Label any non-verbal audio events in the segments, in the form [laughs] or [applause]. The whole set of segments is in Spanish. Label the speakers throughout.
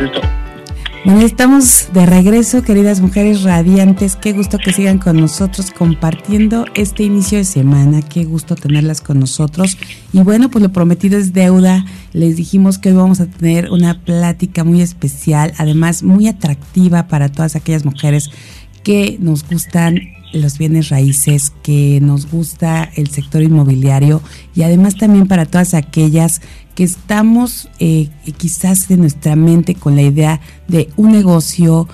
Speaker 1: Listo.
Speaker 2: estamos de regreso, queridas mujeres radiantes. Qué gusto que sigan con nosotros compartiendo este inicio de semana. Qué gusto tenerlas con nosotros. Y bueno, pues lo prometido es deuda. Les dijimos que hoy vamos a tener una plática muy especial, además muy atractiva para todas aquellas mujeres que nos gustan los bienes raíces, que nos gusta el sector inmobiliario y además también para todas aquellas estamos eh, quizás de nuestra mente con la idea de un negocio,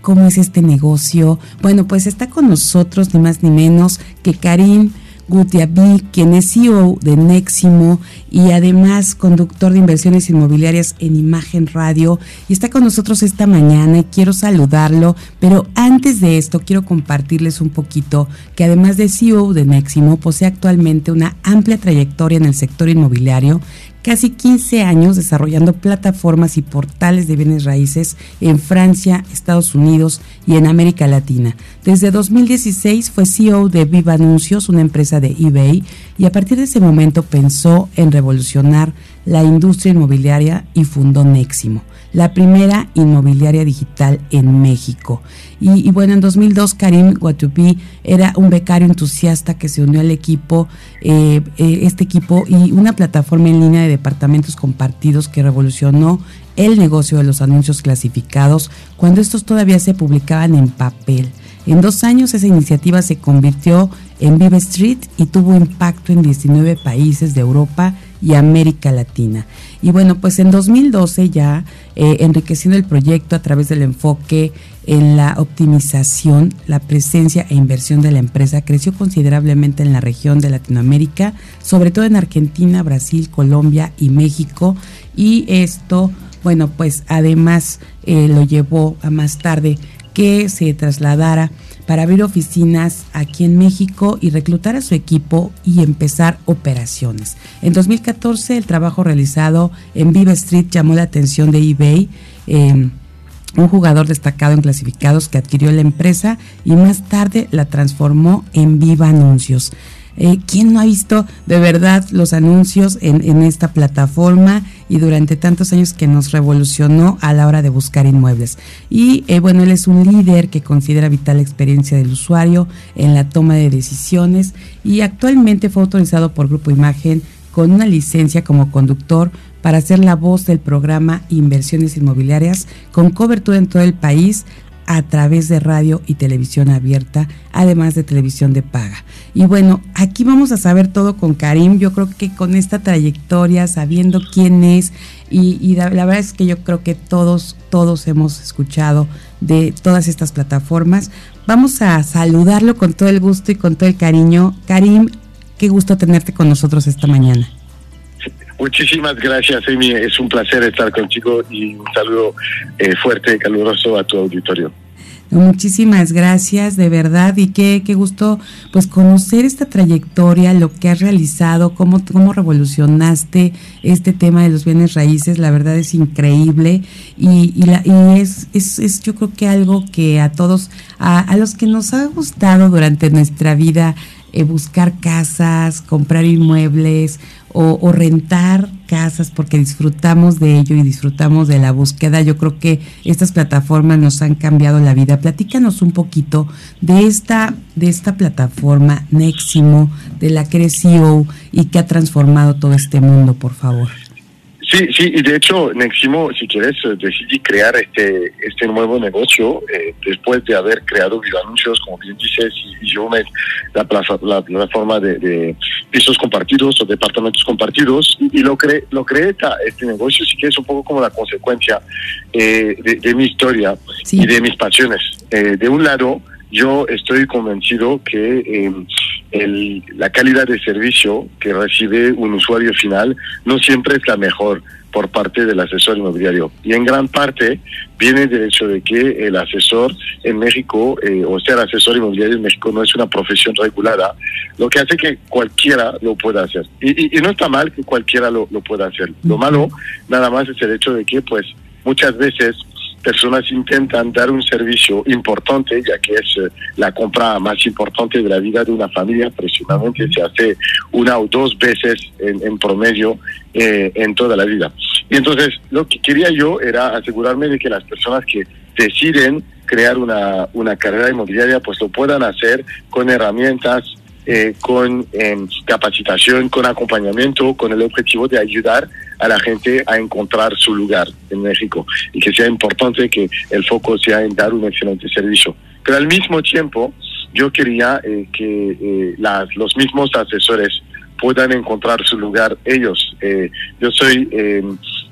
Speaker 2: cómo es este negocio. Bueno, pues está con nosotros ni más ni menos que Karim Gutiabi, quien es CEO de Neximo y además conductor de inversiones inmobiliarias en Imagen Radio. Y está con nosotros esta mañana y quiero saludarlo. Pero antes de esto, quiero compartirles un poquito que además de CEO de Neximo, posee actualmente una amplia trayectoria en el sector inmobiliario casi 15 años desarrollando plataformas y portales de bienes raíces en Francia, Estados Unidos y en América Latina. Desde 2016 fue CEO de Viva Anuncios, una empresa de eBay, y a partir de ese momento pensó en revolucionar la industria inmobiliaria y fundó Neximo la primera inmobiliaria digital en México. Y, bueno, en 2002 Karim Guatupi era un becario entusiasta que se unió al equipo, eh, eh, este equipo y una plataforma en línea de departamentos compartidos que revolucionó el negocio de los anuncios clasificados cuando estos todavía se publicaban en papel. En dos años esa iniciativa se convirtió en Vive Street y tuvo impacto en 19 países de Europa y América Latina. Y bueno, pues en 2012 ya eh, enriqueciendo el proyecto a través del enfoque en la optimización, la presencia e inversión de la empresa creció considerablemente en la región de Latinoamérica, sobre todo en Argentina, Brasil, Colombia y México. Y esto, bueno, pues además eh, lo llevó a más tarde que se trasladara para abrir oficinas aquí en México y reclutar a su equipo y empezar operaciones. En 2014 el trabajo realizado en Viva Street llamó la atención de eBay. Em, un jugador destacado en clasificados que adquirió la empresa y más tarde la transformó en Viva Anuncios. Eh, ¿Quién no ha visto de verdad los anuncios en, esta plataforma y durante tantos años que nos revolucionó a la hora de buscar inmuebles? Y eh, bueno, él es un líder que considera vital la experiencia del usuario en la toma de decisiones y actualmente fue autorizado por Grupo Imagen con una licencia como conductor para ser la voz del programa Inversiones Inmobiliarias con cobertura en todo el país a través de radio y televisión abierta, además de televisión de paga. Y bueno, aquí vamos a saber todo con Karim. Yo creo que con esta trayectoria, sabiendo quién es, y, la, verdad es que yo creo que todos, todos hemos escuchado de todas estas plataformas. Vamos a saludarlo con todo el gusto y con todo el cariño. Karim, qué gusto tenerte con nosotros esta mañana.
Speaker 1: Muchísimas gracias, Amy. Es un placer estar contigo y un saludo eh, fuerte y caluroso a tu auditorio.
Speaker 2: Muchísimas gracias, de verdad, y qué, qué gusto pues conocer esta trayectoria, lo que has realizado, cómo, cómo revolucionaste este tema de los bienes raíces, la verdad es increíble y, y, la, y es, es, es, yo creo que algo que a todos, a, a los que nos ha gustado durante nuestra vida, eh, buscar casas, comprar inmuebles o, rentar casas porque disfrutamos de ello y disfrutamos de la búsqueda. Yo creo que estas plataformas nos han cambiado la vida. Platícanos un poquito de esta, de esta plataforma Neximo, de la que eres CEO y que ha transformado todo este mundo, por favor.
Speaker 1: Sí, sí, y de hecho, Neximo, si quieres, eh, decidí crear este este nuevo negocio eh, después de haber creado Anuncios, como bien dices, y, yo me, la, la plataforma de, pisos compartidos o departamentos compartidos, y, lo creé, lo creé este negocio, si quieres, un poco como la consecuencia eh, de, mi historia y de mis pasiones. de un lado, yo estoy convencido que em, el, la calidad de servicio que recibe un usuario final no siempre es la mejor por parte del asesor inmobiliario. Y en gran parte viene del hecho de que el asesor en México, eh, o ser asesor inmobiliario en México, no es una profesión regulada, lo que hace que cualquiera lo pueda hacer. Y, y, no está mal que cualquiera lo, lo pueda hacer. Lo malo nada más es el hecho de que, pues, muchas veces personas intentan dar un servicio importante, ya que es eh, la compra más importante de la vida de una familia, precisamente se hace una o dos veces en, promedio eh, en toda la vida. Y entonces lo que quería yo era asegurarme de que las personas que deciden crear una, una carrera inmobiliaria pues lo puedan hacer con herramientas eh, con em, capacitación, con acompañamiento, con el objetivo de ayudar a la gente a encontrar su lugar en México y que sea importante que el foco sea en dar un excelente servicio. Pero al mismo tiempo, yo quería eh, que eh, las, los mismos asesores puedan encontrar su lugar ellos. Eh, yo soy eh,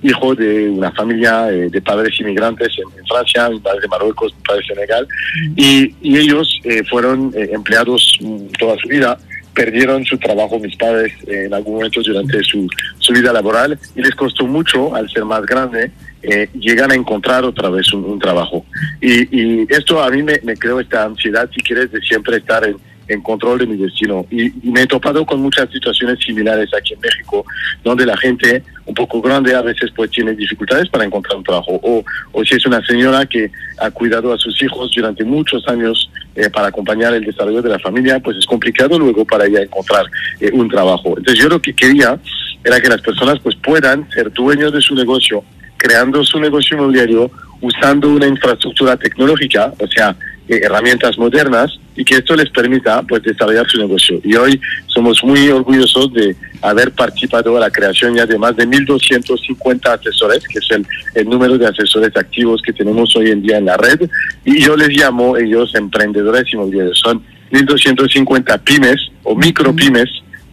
Speaker 1: hijo de una familia eh, de padres inmigrantes en, Francia, mi padre de Marruecos, mi padre de Senegal, y, y ellos fueron empleados mm, toda su vida perdieron su trabajo mis padres en algún momento durante su, su vida laboral y les costó mucho, al ser más grande, eh, llegan a encontrar otra vez un, trabajo. Y, y, esto a mí me, me creó esta ansiedad, si quieres, de siempre estar en, en control de mi destino. Y, me he topado con muchas situaciones similares aquí en México, donde la gente un poco grande a veces pues tiene dificultades para encontrar un trabajo. O, o si es una señora que ha cuidado a sus hijos durante muchos años eh, para acompañar el desarrollo de la familia, pues es complicado luego para ella encontrar eh, un trabajo. Entonces yo lo que quería era que las personas pues puedan ser dueños de su negocio, creando su negocio inmobiliario, usando una infraestructura tecnológica, o sea, herramientas modernas y que esto les permita pues desarrollar su negocio. Y hoy somos muy orgullosos de haber participado en la creación ya de más de 1.250 asesores, que es el, el, número de asesores activos que tenemos hoy en día en la red. Y yo les llamo ellos emprendedores inmobiliarios. Son 1.250 pymes o micro pymes,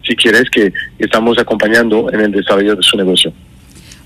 Speaker 1: si quieres, que estamos acompañando en el desarrollo de su negocio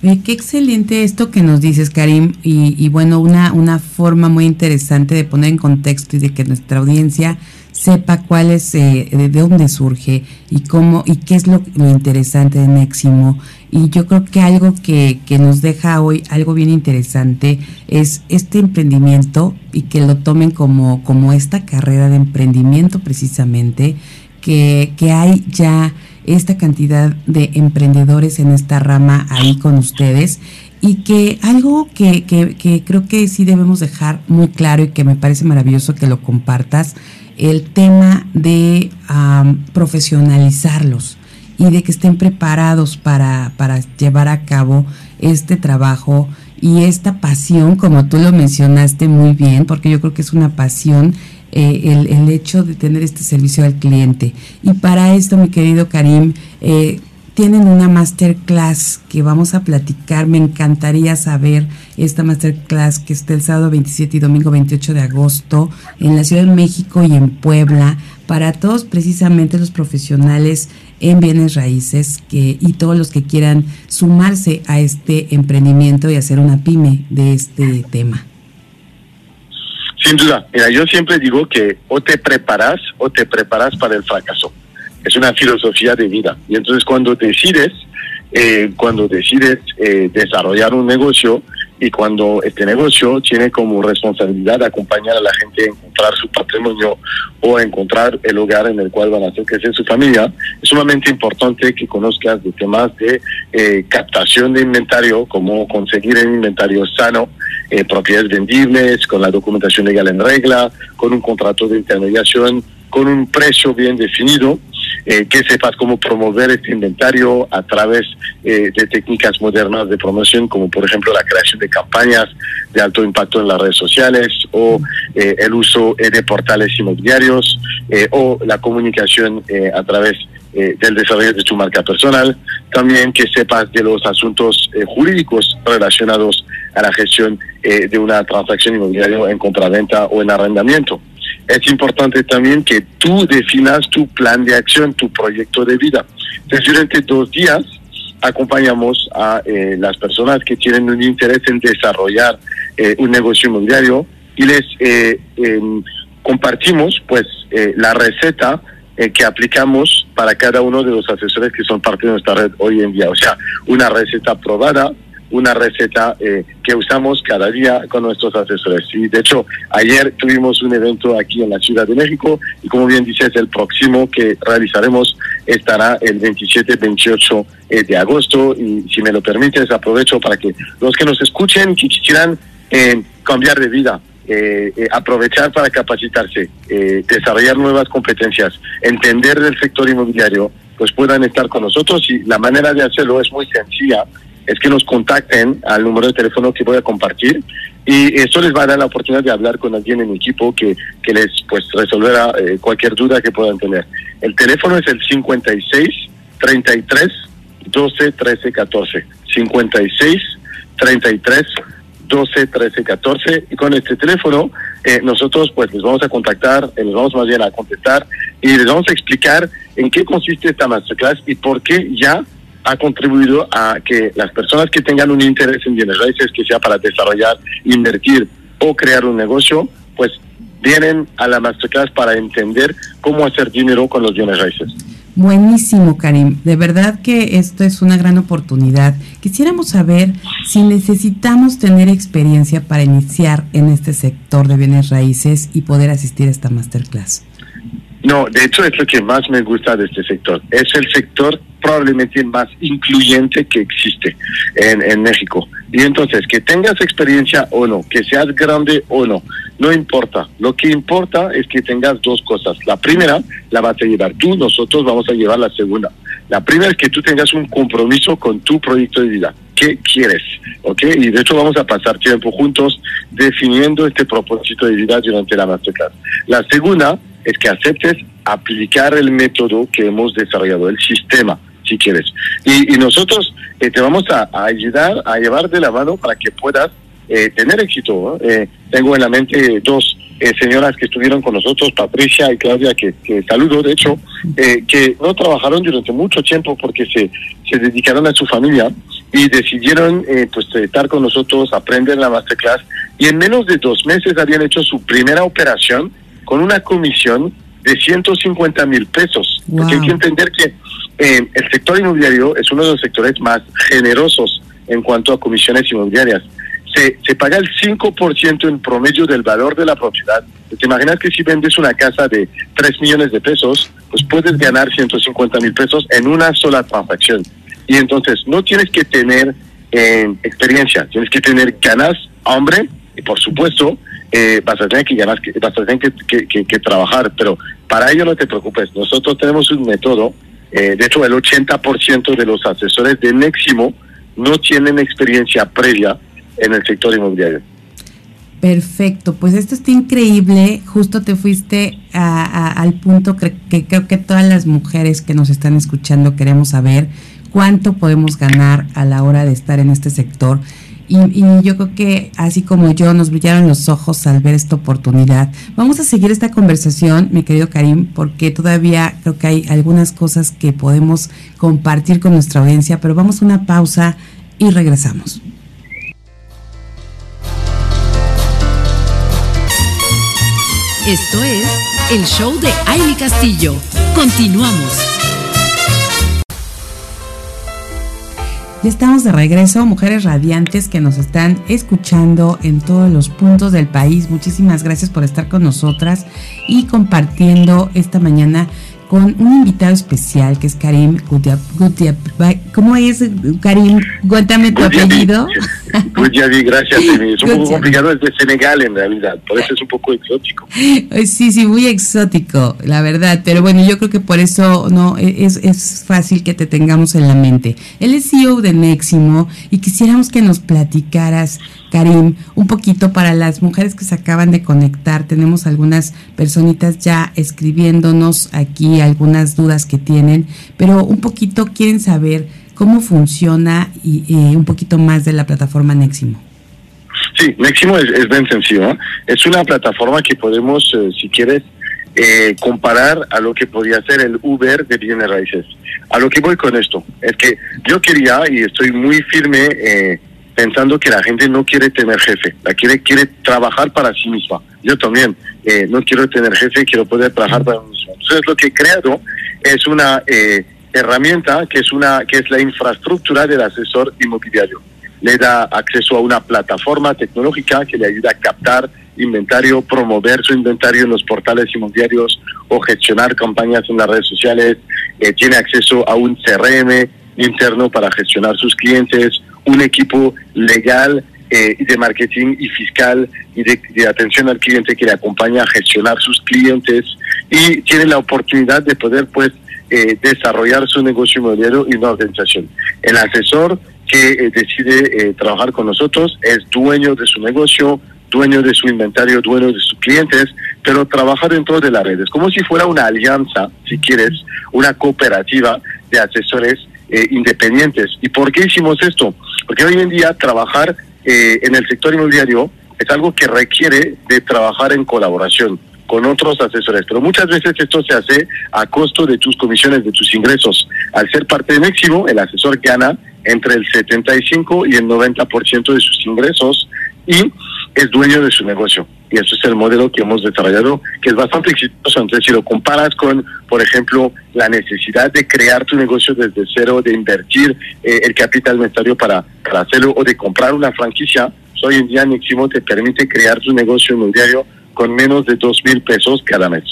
Speaker 2: qué excelente esto que nos dices, Karim, y, bueno, una, una forma muy interesante de poner en contexto y de que nuestra audiencia sepa cuál es, eh, de dónde surge y cómo y qué es lo, interesante de Neximo. Y yo creo que algo que, que, nos deja hoy, algo bien interesante, es este emprendimiento y que lo tomen como, como esta carrera de emprendimiento precisamente, que, que hay ya esta cantidad de emprendedores en esta rama ahí con ustedes y que algo que, que, creo que sí debemos dejar muy claro y que me parece maravilloso que lo compartas, el tema de profesionalizarlos y de que estén preparados para, para llevar a cabo este trabajo y esta pasión, como tú lo mencionaste muy bien, porque yo creo que es una pasión eh, el, el, hecho de tener este servicio al cliente. Y para esto, mi querido Karim, eh, tienen una masterclass que vamos a platicar. Me encantaría saber esta masterclass que está el sábado 27 y domingo 28 de agosto en la Ciudad de México y en Puebla para todos precisamente los profesionales en bienes raíces que, y todos los que quieran sumarse a este emprendimiento y hacer una pyme de este tema.
Speaker 1: Sin duda, mira, yo siempre digo que o te preparas o te preparas para el fracaso. Es una filosofía de vida. Y entonces cuando decides, eh, cuando decides eh, desarrollar un negocio y cuando este negocio tiene como responsabilidad acompañar a la gente a encontrar su patrimonio o encontrar el hogar en el cual van a hacer crecer su familia, es sumamente importante que conozcas de temas de eh, captación de inventario, como conseguir el inventario sano, eh, propiedades vendibles, con la documentación legal en regla, con un contrato de intermediación, con un precio bien definido, eh, que sepas cómo promover este inventario a través eh, de técnicas modernas de promoción, como por ejemplo la creación de campañas de alto impacto en las redes sociales o el uso de portales inmobiliarios o la comunicación a través del desarrollo de tu marca personal. También que sepas de los asuntos jurídicos relacionados a la gestión eh, de una transacción inmobiliaria en compraventa o en arrendamiento. Es importante también que tú definas tu plan de acción, tu proyecto de vida. Entonces, durante dos días acompañamos a eh, las personas que tienen un interés en desarrollar eh, un negocio inmobiliario y les em, compartimos pues la receta que aplicamos para cada uno de los asesores que son parte de nuestra red hoy en día. O sea, una receta aprobada, una receta eh, que usamos cada día con nuestros asesores. Y de hecho, ayer tuvimos un evento aquí en la Ciudad de México y como bien dices, el próximo que realizaremos estará el 27-28 eh, de agosto. Y si me lo permites aprovecho para que los que nos escuchen que quisieran eh, cambiar de vida, aprovechar para capacitarse, desarrollar nuevas competencias, entender del sector inmobiliario, pues puedan estar con nosotros. Y la manera de hacerlo es muy sencilla es que nos contacten al número de teléfono que voy a compartir y esto les va a dar la oportunidad de hablar con alguien en equipo que, que les pues resolverá eh, cualquier duda que puedan tener. El teléfono es el 56 33 12 13 14. 56 33 12 13 14 y con este teléfono eh, nosotros pues les vamos a contactar, eh, les vamos más bien a contestar y les vamos a explicar en qué consiste esta masterclass y por qué ya ha contribuido a que las personas que tengan un interés en bienes raíces, que sea para desarrollar, invertir o crear un negocio, pues vienen a la masterclass para entender cómo hacer dinero con los bienes raíces.
Speaker 2: Buenísimo, Karim. De verdad que esto es una gran oportunidad. Quisiéramos saber si necesitamos tener experiencia para iniciar en este sector de bienes raíces y poder asistir a esta masterclass.
Speaker 1: No, de hecho es lo que más me gusta de este sector. Es el sector probablemente más incluyente que existe en, en México. Y entonces, que tengas experiencia o no, que seas grande o no, no importa. Lo que importa es que tengas dos cosas. La primera la vas a llevar tú, nosotros vamos a llevar la segunda. La primera es que tú tengas un compromiso con tu proyecto de vida. ¿Qué quieres? ¿Ok? Y de hecho vamos a pasar tiempo juntos definiendo este propósito de vida durante la masterclass. La segunda es que aceptes aplicar el método que hemos desarrollado, el sistema, si quieres. Y, nosotros eh, te vamos a, ayudar a llevar de la mano para que puedas eh, tener éxito. Eh, tengo en la mente dos señoras que estuvieron con nosotros, Patricia y Claudia, que, que saludo, de hecho, que no trabajaron durante mucho tiempo porque se, se dedicaron a su familia y decidieron pues estar con nosotros, aprender la masterclass y en menos de dos meses habían hecho su primera operación con una comisión de 150 mil pesos. Porque hay que entender que eh, el sector inmobiliario es uno de los sectores más generosos en cuanto a comisiones inmobiliarias. Se, se paga el 5% en promedio del valor de la propiedad. Te imaginas que si vendes una casa de 3 millones de pesos, pues puedes ganar 150 mil pesos en una sola transacción. Y entonces no tienes que tener eh, experiencia, tienes que tener ganas, hombre, y por supuesto, eh, vas a tener que ganar, vas a tener que, trabajar, pero para ello no te preocupes. Nosotros tenemos un método, eh, de hecho el 80% de los asesores de Neximo no tienen experiencia previa en el sector inmobiliario.
Speaker 2: Perfecto, pues esto está increíble. Justo te fuiste al punto que, creo que todas las mujeres que nos están escuchando queremos saber cuánto podemos ganar a la hora de estar en este sector. Y, yo creo que así como yo nos brillaron los ojos al ver esta oportunidad. Vamos a seguir esta conversación, mi querido Karim, porque todavía creo que hay algunas cosas que podemos compartir con nuestra audiencia, pero vamos a una pausa y regresamos.
Speaker 3: Esto es el show de Aile Castillo. Continuamos.
Speaker 2: Ya estamos de regreso, mujeres radiantes que nos están escuchando en todos los puntos del país. Muchísimas gracias por estar con nosotras y compartiendo esta mañana con un invitado especial que es Karim Gutiab. ¿Cómo es, Karim? Cuéntame tu apellido.
Speaker 1: Gutiabi, gracias. Es un poco complicado, es de Senegal en realidad, por eso es un poco exótico.
Speaker 2: Sí, sí, muy exótico, la verdad. Pero bueno, yo creo que por eso no e, es, es fácil que te tengamos en la mente. Él es CEO de Neximo y quisiéramos que nos platicaras Karim, un poquito para las mujeres que se acaban de conectar. Tenemos algunas personitas ya escribiéndonos aquí algunas dudas que tienen, pero un poquito quieren saber cómo funciona y, un poquito más de la plataforma Neximo.
Speaker 1: Sí, Neximo es, es bien sencillo. Es una plataforma que podemos, eh, si quieres, eh, comparar a lo que podría ser el Uber de bienes raíces. A lo que voy con esto es que yo quería y estoy muy firme eh, pensando que la gente no quiere tener jefe, la quiere quiere trabajar para sí misma. Yo también eh, no quiero tener jefe, quiero poder trabajar para mí mismo. Entonces lo que he creado es una eh, herramienta que es una que es la infraestructura del asesor inmobiliario. Le da acceso a una plataforma tecnológica que le ayuda a captar inventario, promover su inventario en los portales inmobiliarios o gestionar campañas en las redes sociales. Eh, tiene acceso a un CRM interno para gestionar sus clientes, un equipo legal eh, de marketing y fiscal y de, atención al cliente que le acompaña a gestionar sus clientes y tiene la oportunidad de poder pues eh, desarrollar su negocio inmobiliario y una organización. El asesor que decide trabajar con nosotros es dueño de su negocio, dueño de su inventario, dueño de sus clientes, pero trabaja dentro de las redes, como si fuera una alianza, si quieres, una cooperativa de asesores eh, independientes. ¿Y por qué hicimos esto? Porque hoy en día trabajar eh, en el sector inmobiliario es algo que requiere de trabajar en colaboración con otros asesores, pero muchas veces esto se hace a costo de tus comisiones, de tus ingresos. Al ser parte de Neximo, el asesor gana entre el 75 y el 90% de sus ingresos y es dueño de su negocio. Y eso es el modelo que hemos desarrollado, que es bastante exitoso. Entonces, si lo comparas con, por ejemplo, la necesidad de crear tu negocio desde cero, de invertir eh, el capital necesario para, para hacerlo o de comprar una franquicia, pues hoy en día Niximo te permite crear tu negocio inmobiliario con menos de dos mil pesos cada mes.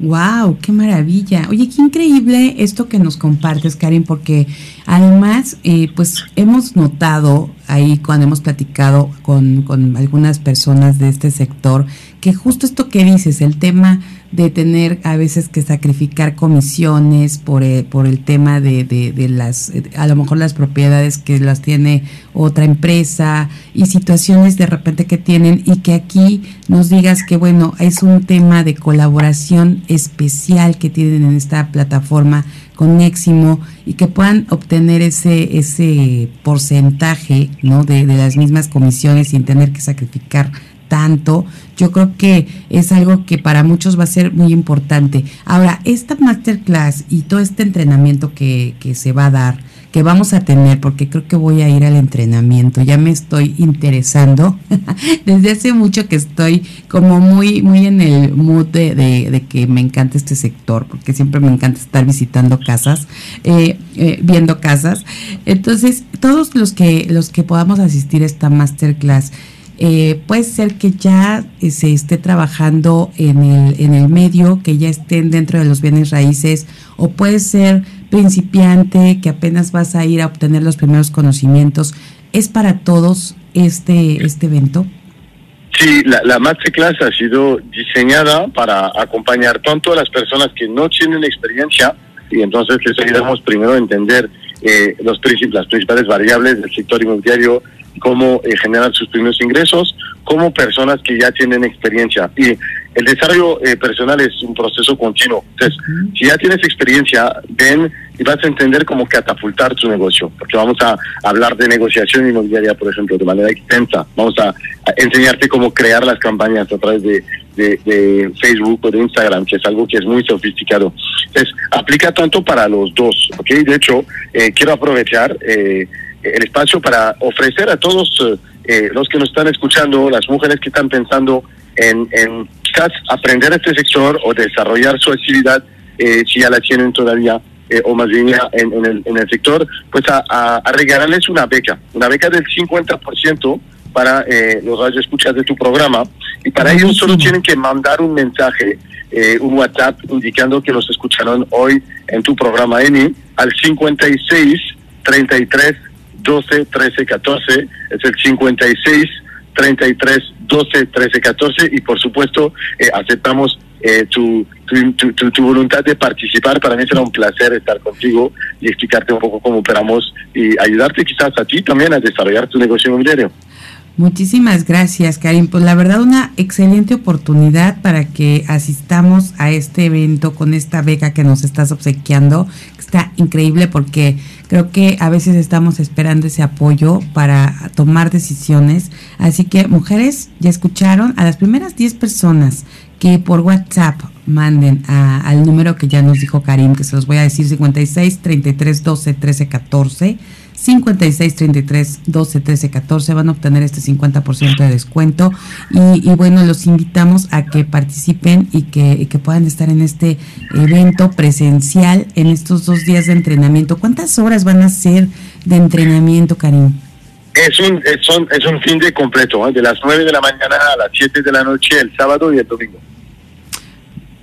Speaker 2: Wow, qué maravilla. Oye, qué increíble esto que nos compartes, Karin, porque además, eh, pues hemos notado ahí cuando hemos platicado con, con algunas personas de este sector que justo esto que dices, el tema de tener a veces que sacrificar comisiones por, eh, por el tema de, de, las, a lo mejor las propiedades que las tiene otra empresa y situaciones de repente que tienen y que aquí nos digas que bueno, es un tema de colaboración especial que tienen en esta plataforma con Neximo y que puedan obtener ese, ese porcentaje ¿no? de, de las mismas comisiones sin tener que sacrificar tanto, yo creo que es algo que para muchos va a ser muy importante. Ahora, esta masterclass y todo este entrenamiento que, que se va a dar, que vamos a tener, porque creo que voy a ir al entrenamiento, ya me estoy interesando, [laughs] desde hace mucho que estoy como muy, muy en el mood de, de, que me encanta este sector, porque siempre me encanta estar visitando casas, eh, eh, viendo casas. Entonces, todos los que, los que podamos asistir a esta masterclass, eh, puede ser que ya eh, se esté trabajando en el, en el medio, que ya estén dentro de los bienes raíces, o puede ser principiante, que apenas vas a ir a obtener los primeros conocimientos. ¿Es para todos este, este evento?
Speaker 1: Sí, la, la Masterclass ha sido diseñada para acompañar tanto a las personas que no tienen experiencia, y entonces les ayudamos primero a entender eh, los las principales variables del sector inmobiliario, cómo eh, generar sus primeros ingresos, como personas que ya tienen experiencia. Y el desarrollo eh, personal es un proceso continuo. Entonces, si ya tienes experiencia, ven y vas a entender cómo catapultar tu negocio, porque vamos a hablar de negociación inmobiliaria, por ejemplo, de manera extensa. Vamos a, enseñarte cómo crear las campañas a través de, de, Facebook o de Instagram, que es algo que es muy sofisticado. Entonces, aplica tanto para los dos, ¿ok? De hecho, eh, quiero aprovechar... Eh, el espacio para ofrecer a todos eh, eh, los que nos están escuchando, las mujeres que están pensando en, en quizás aprender este sector o desarrollar su actividad, eh, si ya la tienen todavía, o más bien en, el, en el sector, pues a, a, regalarles una beca, una beca del 50% para los radioescuchas de tu programa. Y para ellos solo tienen que mandar un mensaje, un WhatsApp indicando que los escucharon hoy en tu programa ENI al 56 33 12 13 14, es el 56 33 12 13 14 y por supuesto eh, aceptamos eh, tu, tu, tu, tu, voluntad de participar. Para mí será un placer estar contigo y explicarte un poco cómo operamos y ayudarte quizás a ti también a desarrollar tu negocio inmobiliario.
Speaker 2: Muchísimas gracias, Karim. Pues la verdad, una excelente oportunidad para que asistamos a este evento con esta beca que nos estás obsequiando. Está increíble porque creo que a veces estamos esperando ese apoyo para tomar decisiones. Así que, mujeres, ya escucharon a las primeras 10 personas que por WhatsApp manden al número que ya nos dijo Karim, que se los voy a decir 56 33 12 13 14 56 33 12 13 14 van a obtener este 50% de descuento y, y, bueno los invitamos a que participen y que, que, puedan estar en este evento presencial en estos dos días de entrenamiento ¿cuántas horas van a ser de entrenamiento Karim?
Speaker 1: Es un, es, un, es un fin de completo, ¿eh? de las 9 de la mañana a las 7 de la noche el sábado y el domingo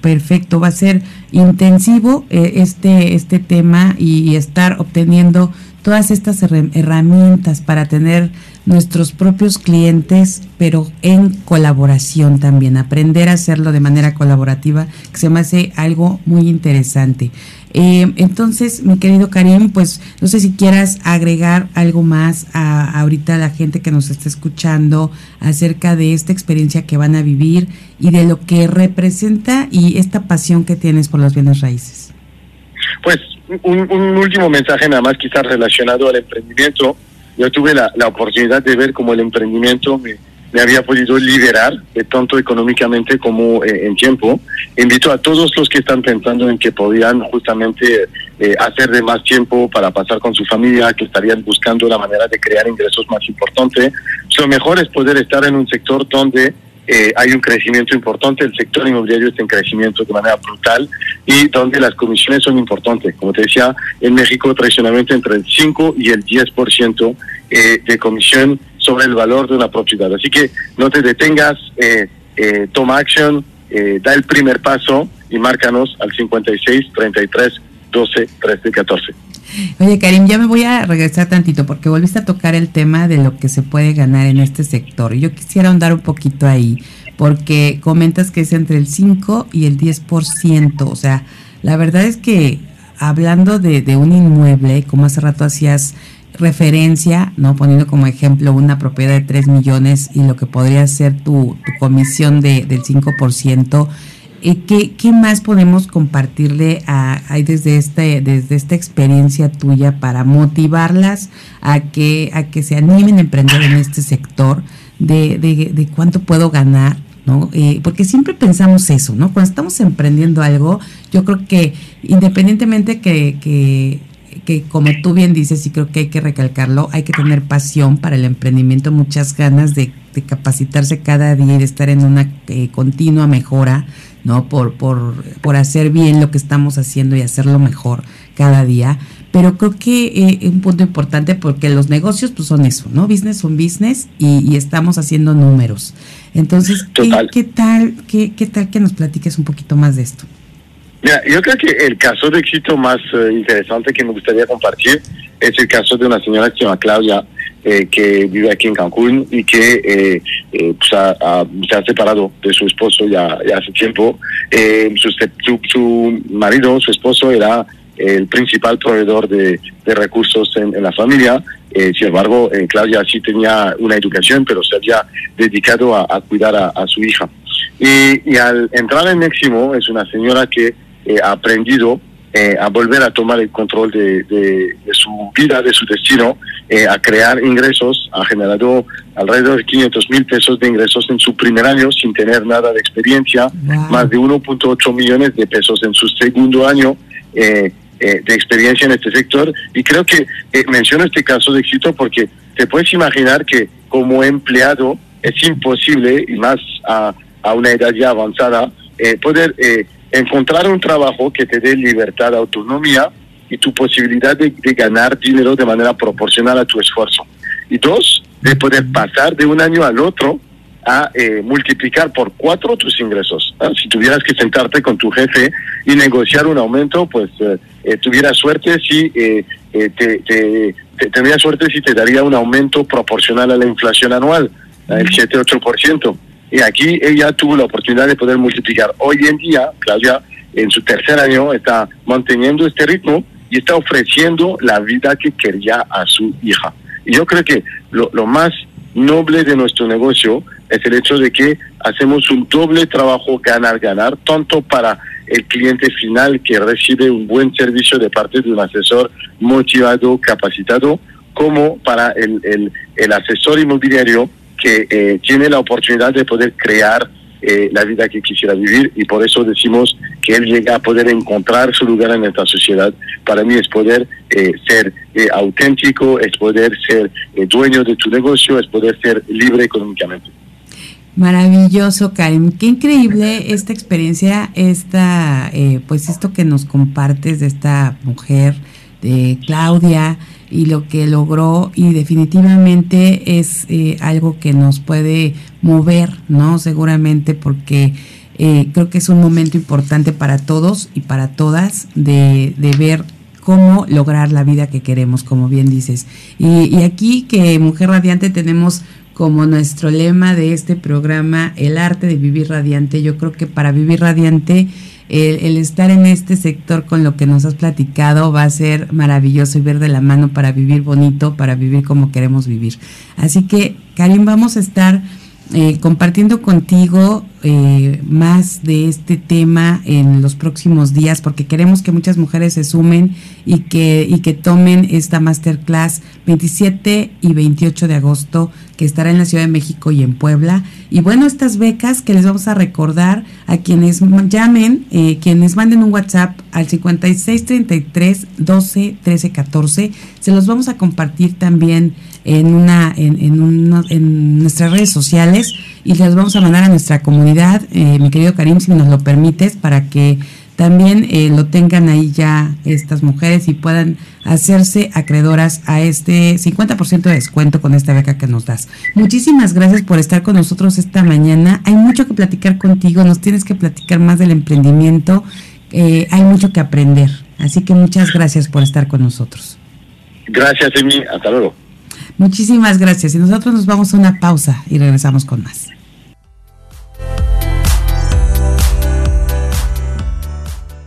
Speaker 2: perfecto, va a ser intensivo eh, este, este tema y, estar obteniendo todas estas herramientas para tener nuestros propios clientes, pero en colaboración también, aprender a hacerlo de manera colaborativa, que se me hace algo muy interesante. Eh, entonces, mi querido Karim, pues no sé si quieras agregar algo más a, ahorita la gente que nos está escuchando acerca de esta experiencia que van a vivir y de lo que representa y esta pasión que tienes por las bienes raíces.
Speaker 1: Pues un, último mensaje nada más quizás relacionado al emprendimiento. Yo tuve la, la oportunidad de ver cómo el emprendimiento me, me había podido liberar eh, tanto económicamente como eh, en tiempo. Invito a todos los que están pensando en que podían justamente eh, hacer de más tiempo para pasar con su familia, que estarían buscando la manera de crear ingresos más importantes. Lo mejor es poder estar en un sector donde hay un crecimiento importante, el sector inmobiliario está en crecimiento de manera brutal y donde las comisiones son importantes. Como te decía, en México tradicionalmente entre el 5 y el 10% de comisión sobre el valor de una propiedad. Así que no te detengas, eh, eh, toma acción, eh, da el primer paso y márcanos al 56 33 12 13 14.
Speaker 2: Oye, Karim, ya me voy a regresar tantito porque volviste a tocar el tema de lo que se puede ganar en este sector. Yo quisiera ahondar un poquito ahí porque comentas que es entre el 5 y el 10%. O sea, la verdad es que hablando de, un inmueble, como hace rato hacías referencia, ¿no? Poniendo como ejemplo una propiedad de 3 millones y lo que podría ser tu, comisión de, del 5%. Eh, ¿qué, ¿Qué más podemos compartirle a, desde, este, desde esta experiencia tuya para motivarlas a que, a que se animen a emprender en este sector? De, de, cuánto puedo ganar, ¿no? Eh, porque siempre pensamos eso, ¿no? Cuando estamos emprendiendo algo, yo creo que independientemente que, que que como tú bien dices, y creo que hay que recalcarlo, hay que tener pasión para el emprendimiento, muchas ganas de, capacitarse cada día y de estar en una eh, continua mejora, ¿no? Por, por, por hacer bien lo que estamos haciendo y hacerlo mejor cada día. Pero creo que es eh, un punto importante porque los negocios pues son eso, ¿no? Business son business y, estamos haciendo números. Entonces, ¿qué, ¿qué, tal, qué, ¿qué tal que nos platiques un poquito más de esto?
Speaker 1: yo creo que el caso de éxito más eh, interesante que me gustaría compartir es el caso de una señora que se llama Claudia, eh, que vive aquí en Cancún y que eh, pues se ha separado de su esposo ya, hace tiempo. Su, su, marido, su esposo, era el principal proveedor de, recursos en, la familia. sin embargo, Claudia sí tenía una educación, pero se había dedicado a, cuidar a, su hija. Y, y al entrar en México, es una señora que eh, ha aprendido eh, a volver a tomar el control de, su vida, de su destino, eh, a crear ingresos, ha generado alrededor de 500 mil pesos de ingresos en su primer año sin tener nada de experiencia, más de 1.8 millones de pesos en su segundo año. de experiencia en este sector y creo que menciono este caso de éxito porque te puedes imaginar que como empleado es imposible y más a, a una edad ya avanzada poder encontrar un trabajo que te dé libertad, autonomía y tu posibilidad de, ganar dinero de manera proporcional a tu esfuerzo. Y dos, de poder pasar de un año al otro a eh, multiplicar por cuatro tus ingresos. Si tuvieras que sentarte con tu jefe y negociar un aumento, pues eh, eh tuvieras suerte si eh, te, te, tendría suerte si te daría un aumento proporcional a la inflación anual, el 7-8%. Y aquí ella tuvo la oportunidad de poder multiplicar. Hoy en día, Claudia, en su tercer año, está manteniendo este ritmo y está ofreciendo la vida que quería a su hija. Y yo creo que lo, lo más noble de nuestro negocio es el hecho de que hacemos un doble trabajo ganar-ganar, tanto para el cliente final que recibe un buen servicio de parte de un asesor motivado, capacitado, como para el, el, el asesor inmobiliario que eh, tiene la oportunidad de poder crear eh, la vida que quisiera vivir y por eso decimos que él llega a poder encontrar su lugar en esta sociedad. Para mí es poder eh, ser auténtico, es poder ser dueño de tu negocio, es poder ser libre económicamente.
Speaker 2: Maravilloso, Karim. Qué increíble esta experiencia, esta, pues esto que nos compartes de esta mujer, de Claudia y lo que logró y definitivamente es eh, algo que nos puede mover, ¿no? Seguramente porque eh, creo que es un momento importante para todos y para todas de, de ver cómo lograr la vida que queremos, como bien dices. Y, y aquí que Mujer Radiante tenemos como nuestro lema de este programa, el arte de vivir radiante. Yo creo que para vivir radiante el, estar en este sector con lo que nos has platicado va a ser maravilloso y ver de la mano para vivir bonito, para vivir como queremos vivir. Así que, Karim, vamos a estar eh, compartiendo contigo eh, más de este tema en los próximos días porque queremos que muchas mujeres se sumen y que, y que tomen esta masterclass 27 y 28 de agosto que estará en la Ciudad de México y en Puebla. Y bueno, estas becas que les vamos a recordar a quienes llamen, eh, quienes manden un WhatsApp al 5633 12 13 14, se los vamos a compartir también en, una, en, en, en nuestras redes sociales y les vamos a mandar a nuestra comunidad, eh, mi querido Karim, si nos lo permites, para que también eh, lo tengan ahí ya estas mujeres y puedan hacerse acreedoras a este 50% de descuento con esta beca que nos das. Muchísimas gracias por estar con nosotros esta mañana. Hay mucho que platicar contigo, nos tienes que platicar más del emprendimiento, eh, hay mucho que aprender. Así que muchas gracias por estar con nosotros.
Speaker 1: Gracias, Emi. Hasta luego.
Speaker 2: Muchísimas gracias. Y nosotros nos vamos a una pausa y regresamos con más.